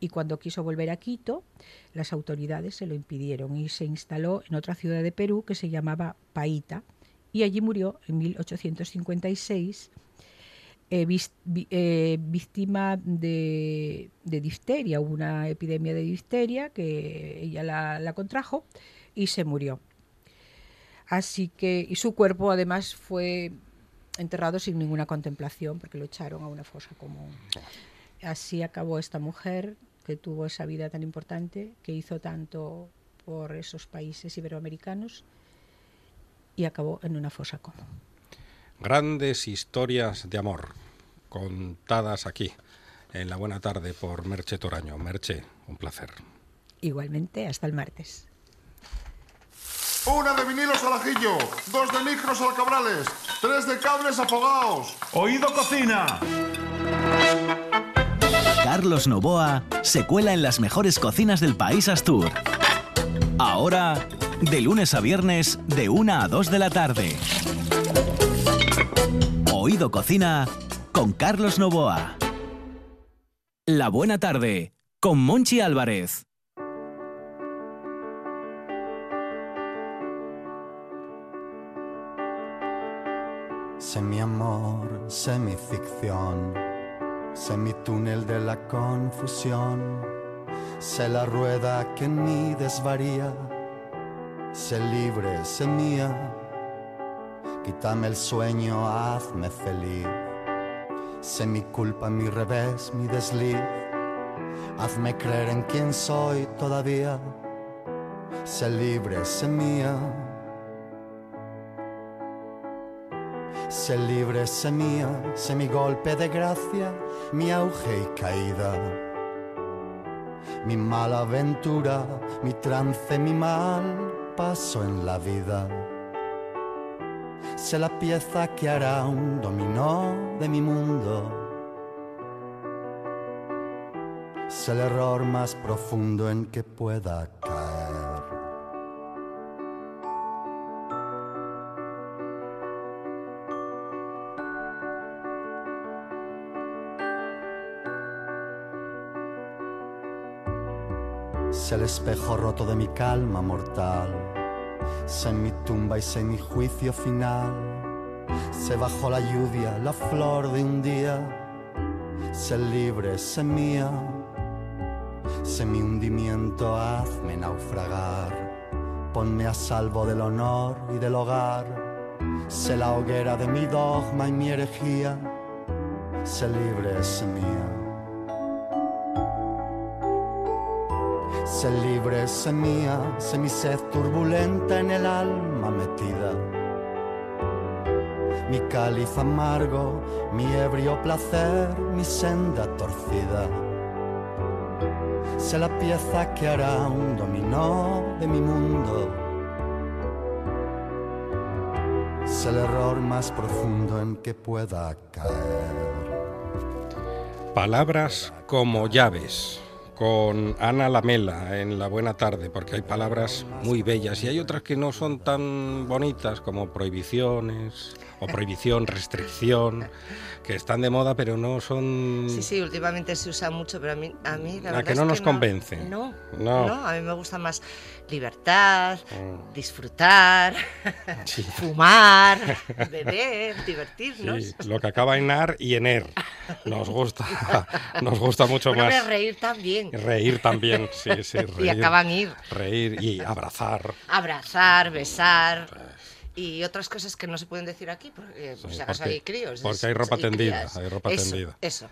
Y cuando quiso volver a Quito, las autoridades se lo impidieron y se instaló en otra ciudad de Perú que se llamaba Paita. Y allí murió en 1856 eh, eh, víctima de, difteria. Hubo una epidemia de difteria que ella la, la contrajo y se murió. Así que, y su cuerpo además fue enterrado sin ninguna contemplación porque lo echaron a una fosa común. Así acabó esta mujer que tuvo esa vida tan importante, que hizo tanto por esos países iberoamericanos y acabó en una fosa común. Grandes historias de amor contadas aquí en la buena tarde por Merche Toraño. Merche, un placer. Igualmente, hasta el martes. Una de vinilos al ajillo, dos de micros al cabrales, tres de cables afogados. Oído cocina. Carlos Novoa se cuela en las mejores cocinas del país Astur. Ahora, de lunes a viernes, de 1 a 2 de la tarde. Oído Cocina con Carlos Novoa. La buena tarde con Monchi Álvarez. Sé mi amor, sé mi ficción, sé mi túnel de la confusión, sé la rueda que en mí desvaría, sé libre, sé mía, quítame el sueño, hazme feliz, sé mi culpa, mi revés, mi desliz, hazme creer en quién soy todavía, sé libre, sé mía. Sé libre, sé mía, sé mi golpe de gracia, mi auge y caída. Mi mala aventura, mi trance, mi mal paso en la vida. Sé la pieza que hará un dominó de mi mundo. Sé el error más profundo en que pueda caer. Sé el espejo roto de mi calma mortal. Sé mi tumba y sé mi juicio final. Sé bajo la lluvia la flor de un día. Sé libre, sé mía. Sé mi hundimiento, hazme naufragar. Ponme a salvo del honor y del hogar. Sé la hoguera de mi dogma y mi herejía. Sé libre, sé mía. Sé libre, sé mía, sé mi sed turbulenta en el alma metida. Mi cáliz amargo, mi ebrio placer, mi senda torcida. Sé la pieza que hará un dominó de mi mundo. Sé el error más profundo en que pueda caer. Palabras como llaves con Ana Lamela en La Buena Tarde, porque hay palabras muy bellas y hay otras que no son tan bonitas como prohibiciones o prohibición, restricción, que están de moda pero no son... Sí, sí, últimamente se usa mucho, pero a mí, a mí la verdad que es no nos convence. No, No. no, a mí me gusta más libertad, disfrutar, fumar, beber, divertirnos. Sí, lo que acaba en ar y en er. Nos gusta, nos gusta mucho Bueno, más. reír también. Reír también, sí, sí, reír. Y acaban ir. Reír y abrazar. Abrazar, besar y otras cosas que no se pueden decir aquí, porque por Sí, si acaso porque- hay críos. porque hay ropa tendida, hay ropa Eso, tendida. Eso.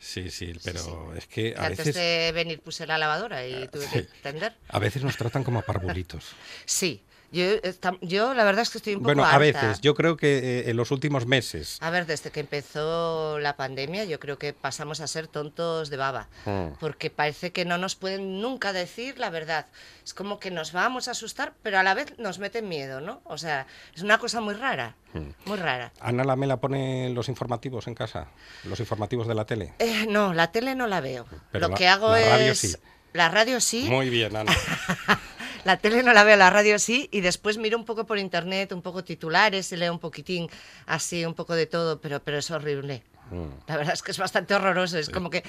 Sí, sí, pero es que a antes veces, de venir puse la lavadora y tuve que Sí. tender. a veces nos tratan como a parvulitos. Sí, yo, esta- yo la verdad es que estoy un poco Bueno, a harta. veces, yo creo que eh, en los últimos meses. A ver, desde que empezó la pandemia, yo creo que pasamos a ser tontos de baba. Mm. Porque parece que no nos pueden nunca decir la verdad. Es como que nos vamos a asustar, pero a la vez nos meten miedo, ¿no? O sea, es una cosa muy rara. Mm. Muy rara. Ana Lamela pone los informativos en casa, los informativos de la tele. Eh, no, la tele no la veo. Pero Lo la- que hago la radio es. sí. La radio sí. Muy bien, Ana. La tele no la veo, la radio sí, y después miro un poco por internet, un poco titulares, y leo un poquitín, así, un poco de todo, pero, pero es horrible. Mm. La verdad es que es bastante horroroso. Es como que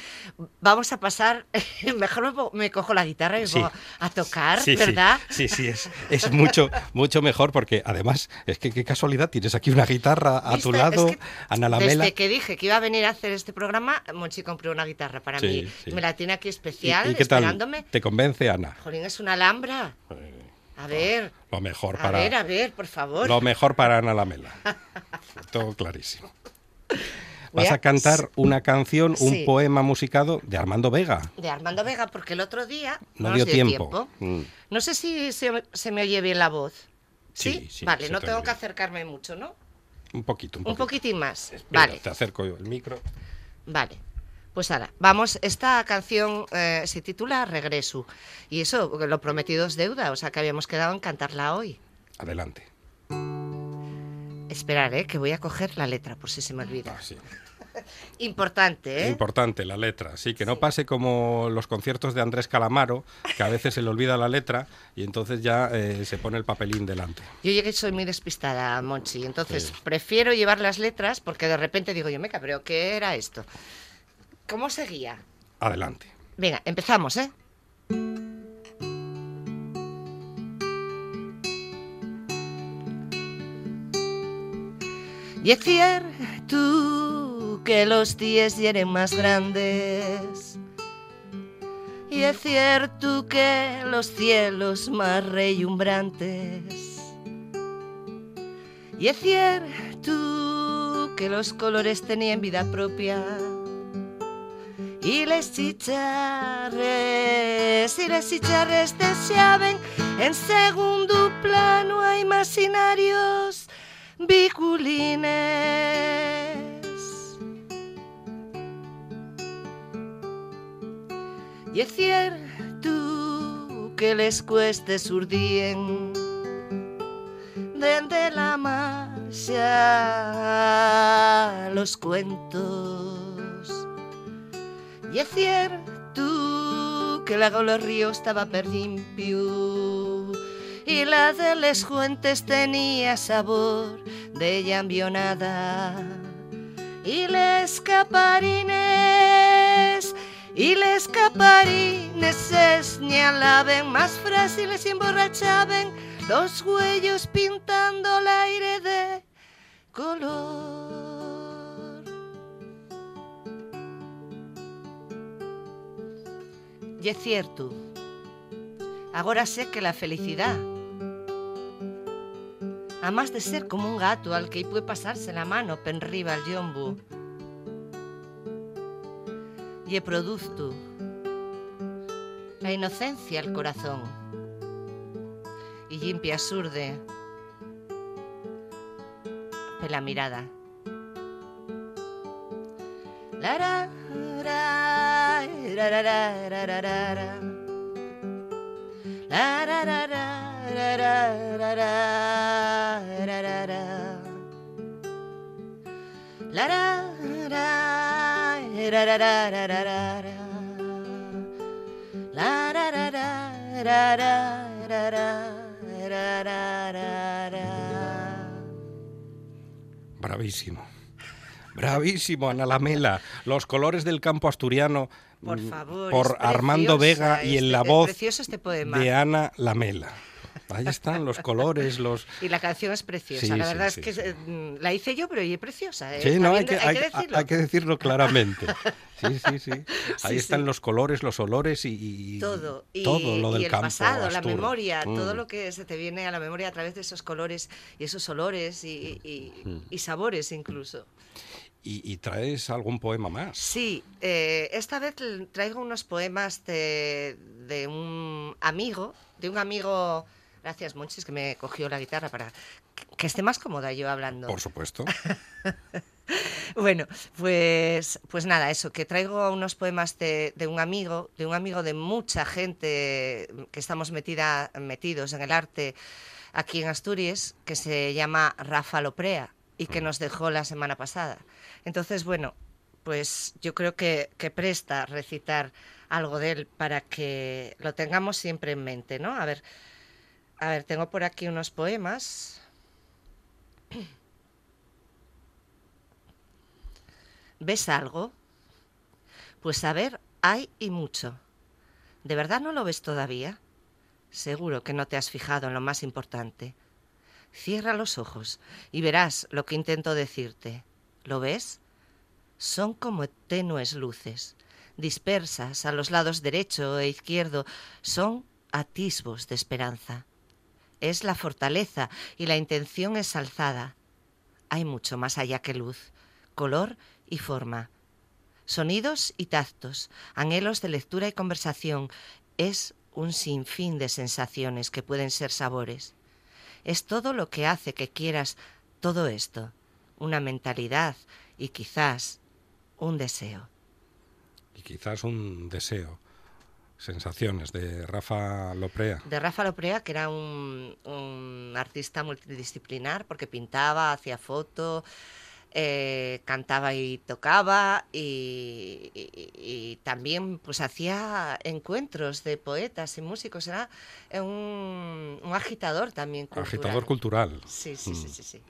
vamos a pasar. Mejor me, cojo la guitarra y me Sí. a tocar, Sí, sí, ¿verdad? Sí, sí, es, es mucho, mucho mejor porque además, es que qué casualidad, tienes aquí una guitarra a tu ¿Viste? lado, Es que Ana Lamela. Desde que dije que iba a venir a hacer este programa, Monchi compró una guitarra para Sí, mí. sí. Me la tiene aquí ¿Y, especial, y qué tal? esperándome. ¿Te convence, Ana? Jolín, es una alhambra. A ver, Lo mejor a para, ver, a ver, por favor. lo mejor para Ana Lamela. Todo clarísimo. Voy Vas a- a cantar una canción, un Sí. poema musicado de Armando Vega. De Armando Vega, porque el otro día No nos dio dio tiempo. Mm. No sé si se, se me oye bien la voz. Sí, ¿Sí? sí, vale, no te tengo que acercarme mucho, ¿no? Un poquito, un Un poquito. poquitín más. Espera, Vale, Te acerco yo el micro. vale. Pues ahora, vamos, esta canción eh, se titula Regreso. Y eso, lo prometido es deuda, o sea que habíamos quedado en cantarla hoy. Adelante. Esperar, ¿eh? que voy a coger la letra, por si se me olvida. Ah, sí. Importante, ¿eh? Importante la letra, sí, que no pase como los conciertos de Andrés Calamaro, que a veces se le olvida la letra y entonces ya eh, se pone el papelín delante. Yo llegué soy muy despistada, Monchi, entonces Sí. prefiero llevar las letras porque de repente digo yo, me cabreo, ¿qué era esto? ¿Cómo seguía? Adelante. Venga, empezamos, ¿eh? Y es cierto que los días hieren más grandes. Y es cierto que los cielos más relumbrantes. Y es cierto que los colores tenían vida propia. Y les chicharres, y les chicharres deseaban en segundo plano a imaginarios biculines. Y es cierto que les cueste surdien desde la marcha los cuentos. Y es cierto que la del río estaba per limpio y la de les fuentes tenía sabor de llambionada y les caparines y les caparines se señalaban más frágiles y emborrachaban los huellos pintando el aire de color. Y es cierto, ahora sé que la felicidad, a más de ser como un gato al que puede pasarse la mano pen riba al yombo, y he producto la inocencia al corazón, y limpia surde la mirada. La, ra, ra, ra, ra, ra, ra, ra, ra, Bravísimo. Bravísimo, Ana Lamela. Los colores del campo asturiano por, favor, por Armando Vega y en la voz de Ana Lamela. Ahí están los colores, los... Y la canción es preciosa. Sí, la verdad sí, es que sí. eh, mm, la hice yo, pero y es preciosa. eh. Sí, no, hay que, hay decirlo. hay que decirlo claramente. Sí, sí, sí. Ahí están los colores, los olores y, y todo y, todo lo del y el campo pasado, la memoria, todo Mm. lo que se te viene a la memoria a través de esos colores y esos olores y, y- Mm. sabores incluso. Y, y traes algún poema más. Sí, eh, esta vez traigo unos poemas de, de un amigo, de un amigo, gracias Monchis que me cogió la guitarra para que- que esté más cómoda yo hablando. Por supuesto. Bueno, pues, pues nada, eso, que traigo unos poemas de, de un amigo, de un amigo de mucha gente que estamos metida, metidos en el arte aquí en Asturias, que se llama Rafa Loprea y que nos dejó la semana pasada. Entonces, bueno, pues yo creo que, que presta recitar algo de él para que lo tengamos siempre en mente, ¿no? A ver, a ver, tengo por aquí unos poemas. ¿Ves algo? Pues a ver, hay y mucho. ¿De verdad no lo ves todavía? Seguro que no te has fijado en lo más importante. Cierra los ojos y verás lo que intento decirte. ¿Lo ves? Son como tenues luces, dispersas a los lados derecho e izquierdo. Son atisbos de esperanza. Es la fortaleza y la intención es alzada. Hay mucho más allá que luz, color y forma. Sonidos y tactos, anhelos de lectura y conversación. Es un sinfín de sensaciones que pueden ser sabores. Es todo lo que hace que quieras todo esto. una mentalidad y quizás un deseo. Y quizás un deseo. Sensaciones de Rafa Loprea. De Rafa Loprea, que era un, un artista multidisciplinar porque pintaba, hacía foto, eh, cantaba y tocaba y, y- y también pues hacía encuentros de poetas y músicos. Era un, un agitador también cultural. Agitador cultural. Sí, sí, sí, Mm. sí, sí.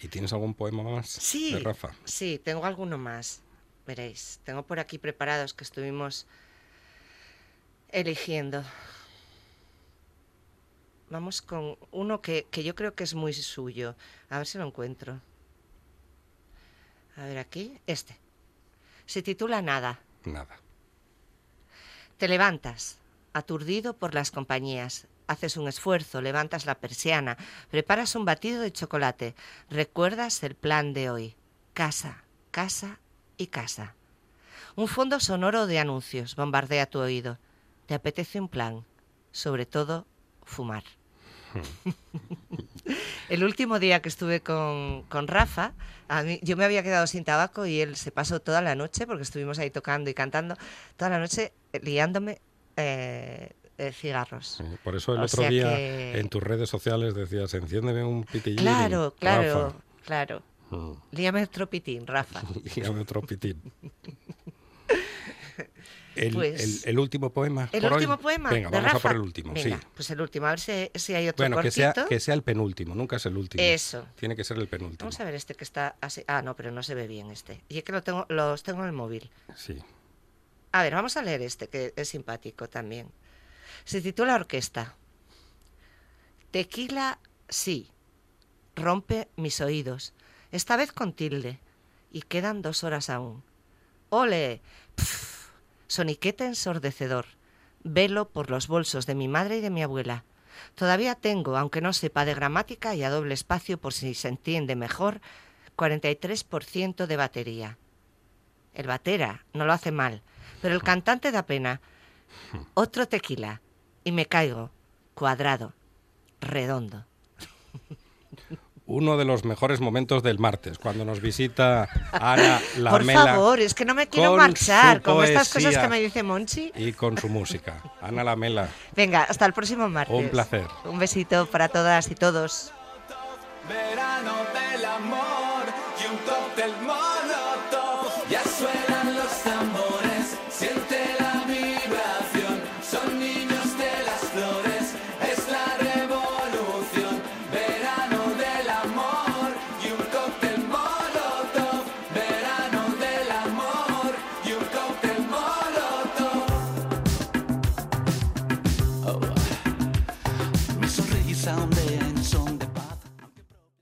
¿Y tienes algún poema más Sí, de Rafa? sí, tengo alguno más. Veréis, tengo por aquí preparados que estuvimos eligiendo. Vamos con uno que, que yo creo que es muy suyo. A ver si lo encuentro. A ver aquí, este. Se titula Nada. Nada. Te levantas, aturdido por las compañías. Haces un esfuerzo, levantas la persiana, preparas un batido de chocolate, recuerdas el plan de hoy. Casa, casa y casa. Un fondo sonoro de anuncios bombardea tu oído. Te apetece un plan, sobre todo fumar. El último día que estuve con, con Rafa, a mí- yo me había quedado sin tabaco y él se pasó toda la noche, porque estuvimos ahí tocando y cantando, toda la noche eh, liándome eh, eh, cigarros. Por eso el O otro día que- en tus redes sociales decías, enciéndeme un pitillín. Claro, claro, Rafa". claro. Mm. Líame otro pitín, Rafa. Dígame otro pitín. El, Pues- el- el último poema. El por hoy. último poema. Venga, vamos a por el último. Venga, sí. pues el último, a ver si, si hay otro Bueno, que sea, que sea el penúltimo, nunca es el último. Eso. Tiene que ser el penúltimo. Vamos a ver este que está así. Ah, no, pero no se ve bien este. Y es que lo tengo, los tengo en el móvil. Sí. A ver, vamos a leer este, que es simpático también. Se titula Orquesta. Tequila, sí. Rompe mis oídos. Esta vez con tilde. Y quedan dos horas aún. ¡Ole! Soniquete ensordecedor. Velo por los bolsos de mi madre y de mi abuela. Todavía tengo, aunque no sepa de gramática y a doble espacio por si se entiende mejor, 43% de batería. El batera no lo hace mal, pero el cantante da pena. Otro tequila y me caigo, cuadrado, redondo. Uno de los mejores momentos del martes, cuando nos visita Ana Por Lamela. favor, es que no me quiero con marchar con estas cosas que me dice Monchi. Y con su música. Ana Lamela, Venga, hasta el próximo martes. un placer. Un besito para todas y todos. Verano del amor y un cóctel.